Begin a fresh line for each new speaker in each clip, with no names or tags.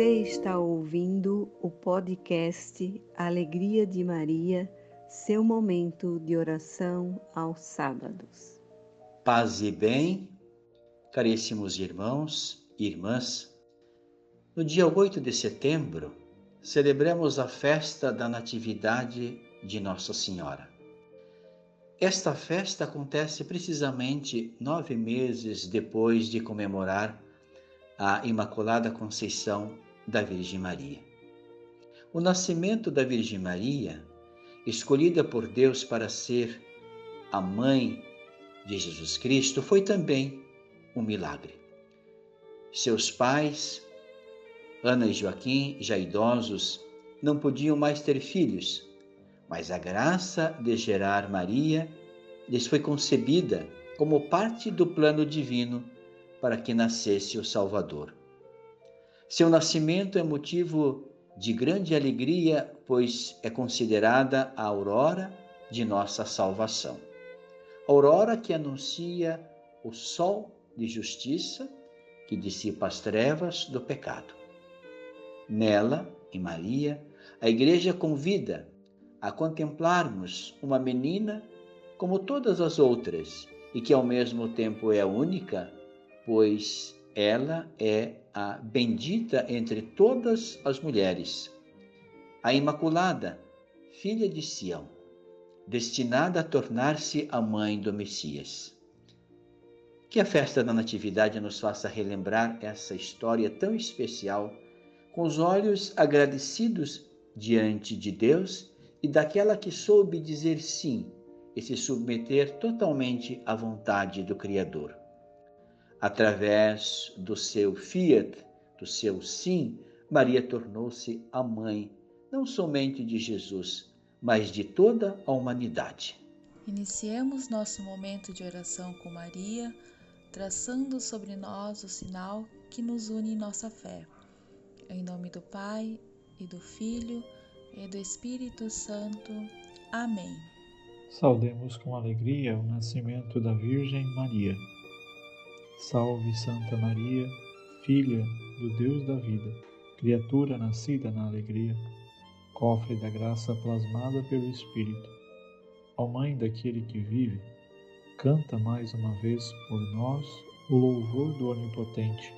Você está ouvindo o podcast Alegria de Maria, seu momento de oração aos sábados.
Paz e bem, caríssimos irmãos e irmãs. No dia 8 de setembro, celebramos a festa da Natividade de Nossa Senhora. Esta festa acontece precisamente nove meses depois de comemorar a Imaculada Conceição da Virgem Maria. O nascimento da Virgem Maria, escolhida por Deus para ser a mãe de Jesus Cristo, foi também um milagre. Seus pais, Ana e Joaquim, já idosos, não podiam mais ter filhos, mas a graça de gerar Maria lhes foi concebida como parte do plano divino para que nascesse o Salvador. Seu nascimento é motivo de grande alegria, pois é considerada a aurora de nossa salvação. Aurora que anuncia o sol de justiça que dissipa as trevas do pecado. Nela, em Maria, a Igreja convida a contemplarmos uma menina como todas as outras e que ao mesmo tempo é única pois ela é a bendita entre todas as mulheres, a Imaculada, filha de Sião, destinada a tornar-se a mãe do Messias. Que a festa da Natividade nos faça relembrar essa história tão especial, com os olhos agradecidos diante de Deus e daquela que soube dizer sim e se submeter totalmente à vontade do Criador através do seu fiat, do seu sim, Maria tornou-se a mãe não somente de Jesus, mas de toda a humanidade.
Iniciemos nosso momento de oração com Maria, traçando sobre nós o sinal que nos une em nossa fé. Em nome do Pai, e do Filho, e do Espírito Santo. Amém.
Saudemos com alegria o nascimento da Virgem Maria. Salve Santa Maria, filha do Deus da vida, criatura nascida na alegria, cofre da graça plasmada pelo Espírito. Ó Mãe daquele que vive, canta mais uma vez por nós o louvor do Onipotente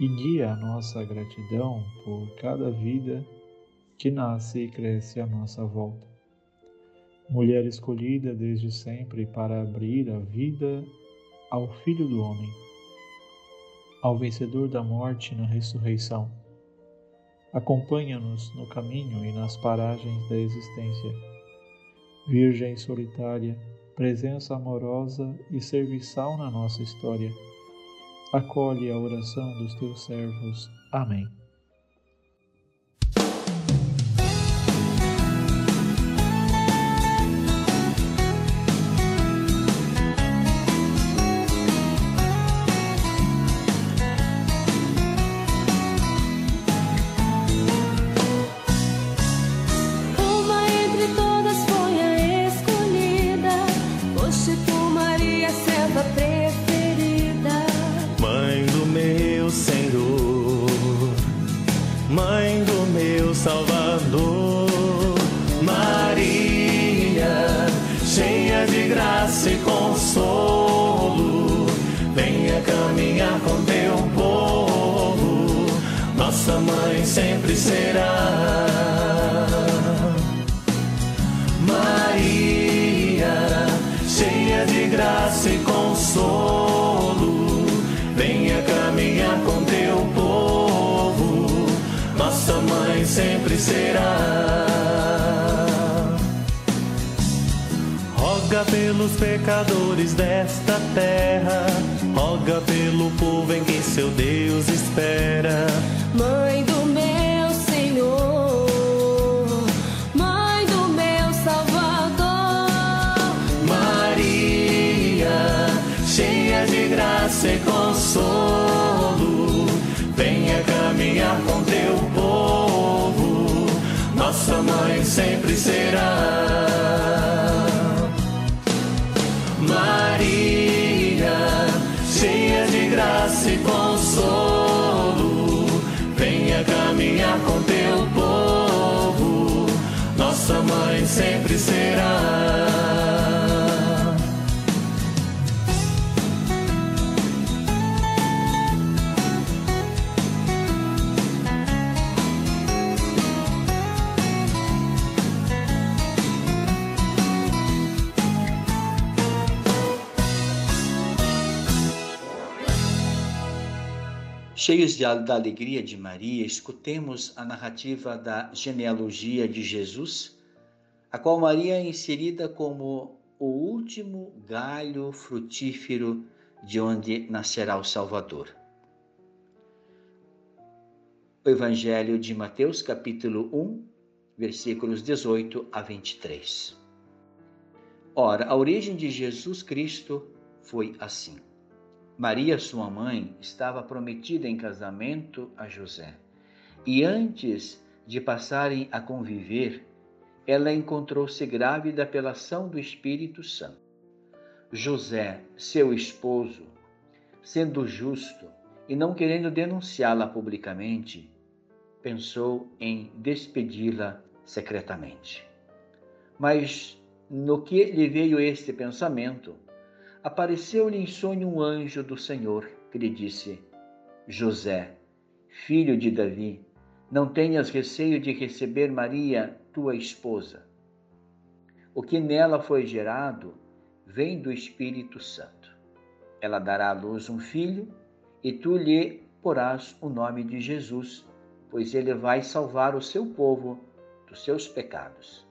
e guia a nossa gratidão por cada vida que nasce e cresce à nossa volta. Mulher escolhida desde sempre para abrir a vida ao Filho do Homem, ao vencedor da morte na ressurreição. Acompanha-nos no caminho e nas paragens da existência. Virgem solitária, presença amorosa e serviçal na nossa história, acolhe a oração dos teus servos. Amém.
Nossa mãe sempre será. Maria, cheia de graça e consolo, venha caminhar com teu povo, nossa mãe sempre será. Roga pelos pecadores desta terra, roga pelo povo em quem seu Deus espera.
Mãe do meu Senhor, Mãe do meu Salvador,
Maria, cheia de graça e consolo, venha caminhar com teu povo, nossa mãe sempre será. Maria, cheia de graça e consolo, accompagner.
Cheios de, da alegria de Maria, escutemos a narrativa da genealogia de Jesus, a qual Maria é inserida como o último galho frutífero de onde nascerá o Salvador. O Evangelho de Mateus, capítulo 1, versículos 18 a 23. Ora, a origem de Jesus Cristo foi assim. Maria, sua mãe, estava prometida em casamento a José. E antes de passarem a conviver, ela encontrou-se grávida pela ação do Espírito Santo. José, seu esposo, sendo justo e não querendo denunciá-la publicamente, pensou em despedi-la secretamente. Mas no que lhe veio este pensamento, apareceu-lhe em sonho um anjo do Senhor que lhe disse: José, filho de Davi, não tenhas receio de receber Maria, tua esposa. O que nela foi gerado vem do Espírito Santo. Ela dará à luz um filho e tu lhe porás o nome de Jesus, pois ele vai salvar o seu povo dos seus pecados.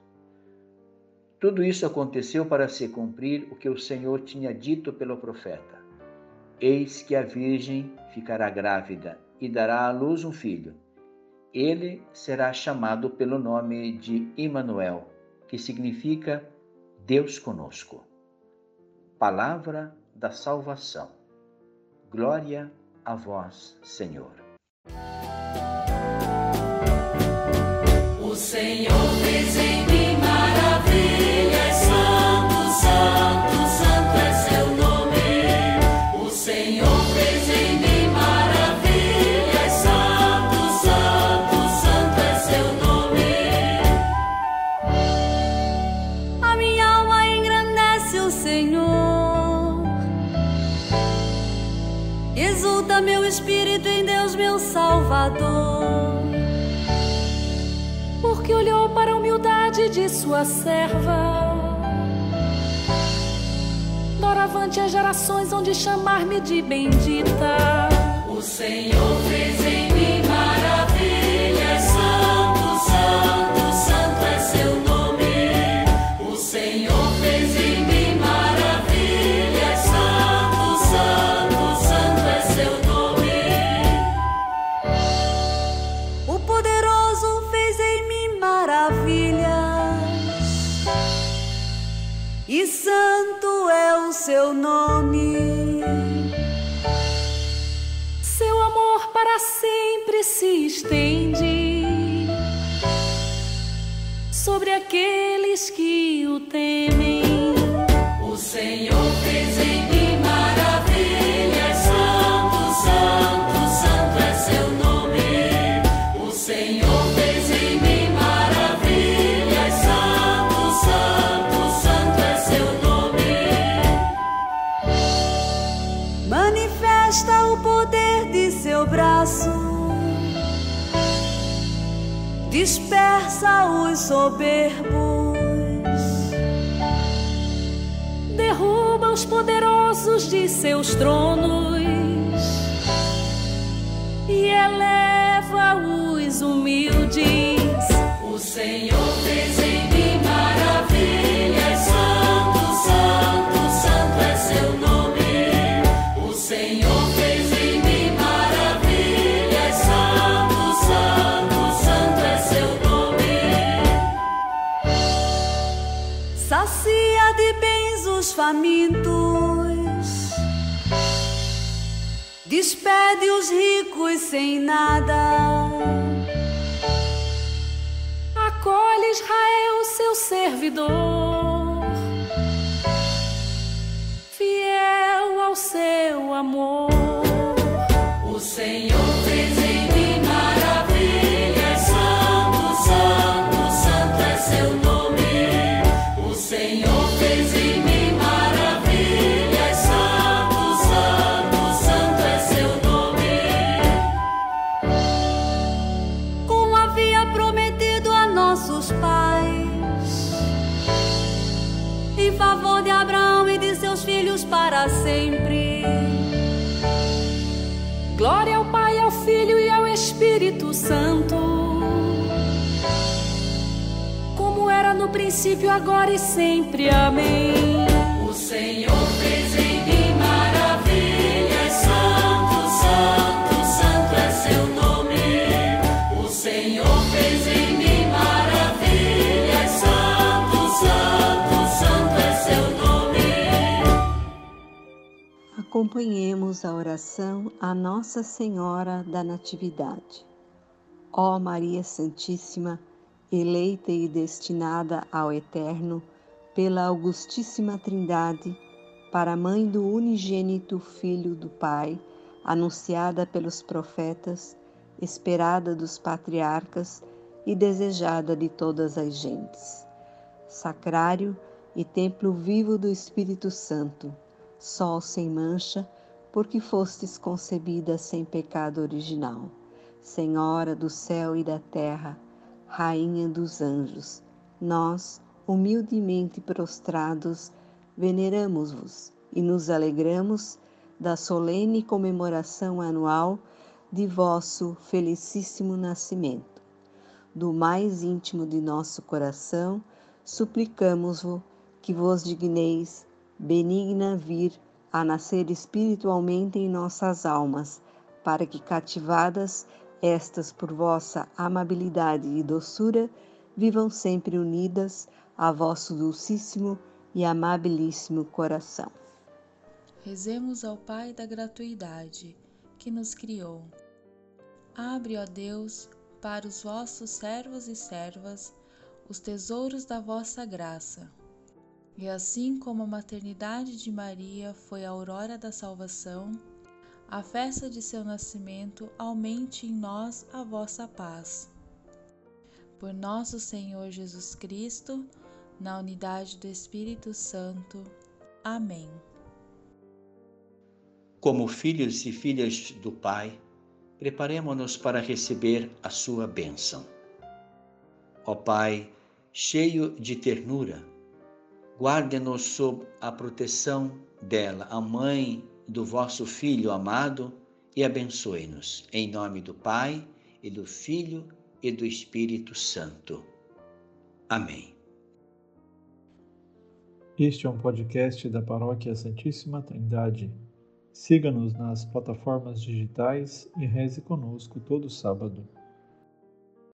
Tudo isso aconteceu para se cumprir o que o Senhor tinha dito pelo profeta: Eis que a Virgem ficará grávida e dará à luz um filho. Ele será chamado pelo nome de Emanuel, que significa Deus conosco. Palavra da salvação. Glória a vós, Senhor.
O Senhor serva. Doravante as gerações hão de chamar-me de bendita. O Senhor fez em mim seu nome. Seu amor para sempre se estende sobre aqueles que o temem. O Senhor fez em soberbos, derruba os poderosos de seus tronos e eleva os humildes. O Senhor fez em mim maravilhas, os famintos, despede os ricos sem nada. Acolhe Israel, seu servidor, fiel ao seu amor. para sempre. Glória ao Pai, ao Filho e ao Espírito Santo. Como era no princípio, agora e sempre. Amém.
O Senhor fez.
Acompanhemos a oração a Nossa Senhora da Natividade. Ó Maria Santíssima, eleita e destinada ao Eterno, pela Augustíssima Trindade, para mãe do unigênito Filho do Pai, anunciada pelos profetas, esperada dos patriarcas e desejada de todas as gentes. Sacrário e templo vivo do Espírito Santo, sol sem mancha, porque fostes concebida sem pecado original. Senhora do céu e da terra, Rainha dos anjos, nós, humildemente prostrados, veneramos-vos e nos alegramos da solene comemoração anual de vosso felicíssimo nascimento. Do mais íntimo de nosso coração, suplicamos-vos que vos digneis, benigna, vir a nascer espiritualmente em nossas almas, para que, cativadas estas por vossa amabilidade e doçura, vivam sempre unidas a vosso dulcíssimo e amabilíssimo coração.
Rezemos ao Pai da gratuidade, que nos criou. Abre, ó Deus, para os vossos servos e servas os tesouros da vossa graça. E assim como a maternidade de Maria foi a aurora da salvação, a festa de seu nascimento aumente em nós a vossa paz. Por nosso Senhor Jesus Cristo, na unidade do Espírito Santo. Amém.
Como filhos e filhas do Pai, preparemo-nos para receber a sua bênção. Ó Pai, cheio de ternura, guarde-nos sob a proteção dela, a mãe do vosso Filho amado, e abençoe-nos. Em nome do Pai, e do Filho e do Espírito Santo. Amém.
Este é um podcast da Paróquia Santíssima Trindade. Siga-nos nas plataformas digitais e reze conosco todo sábado.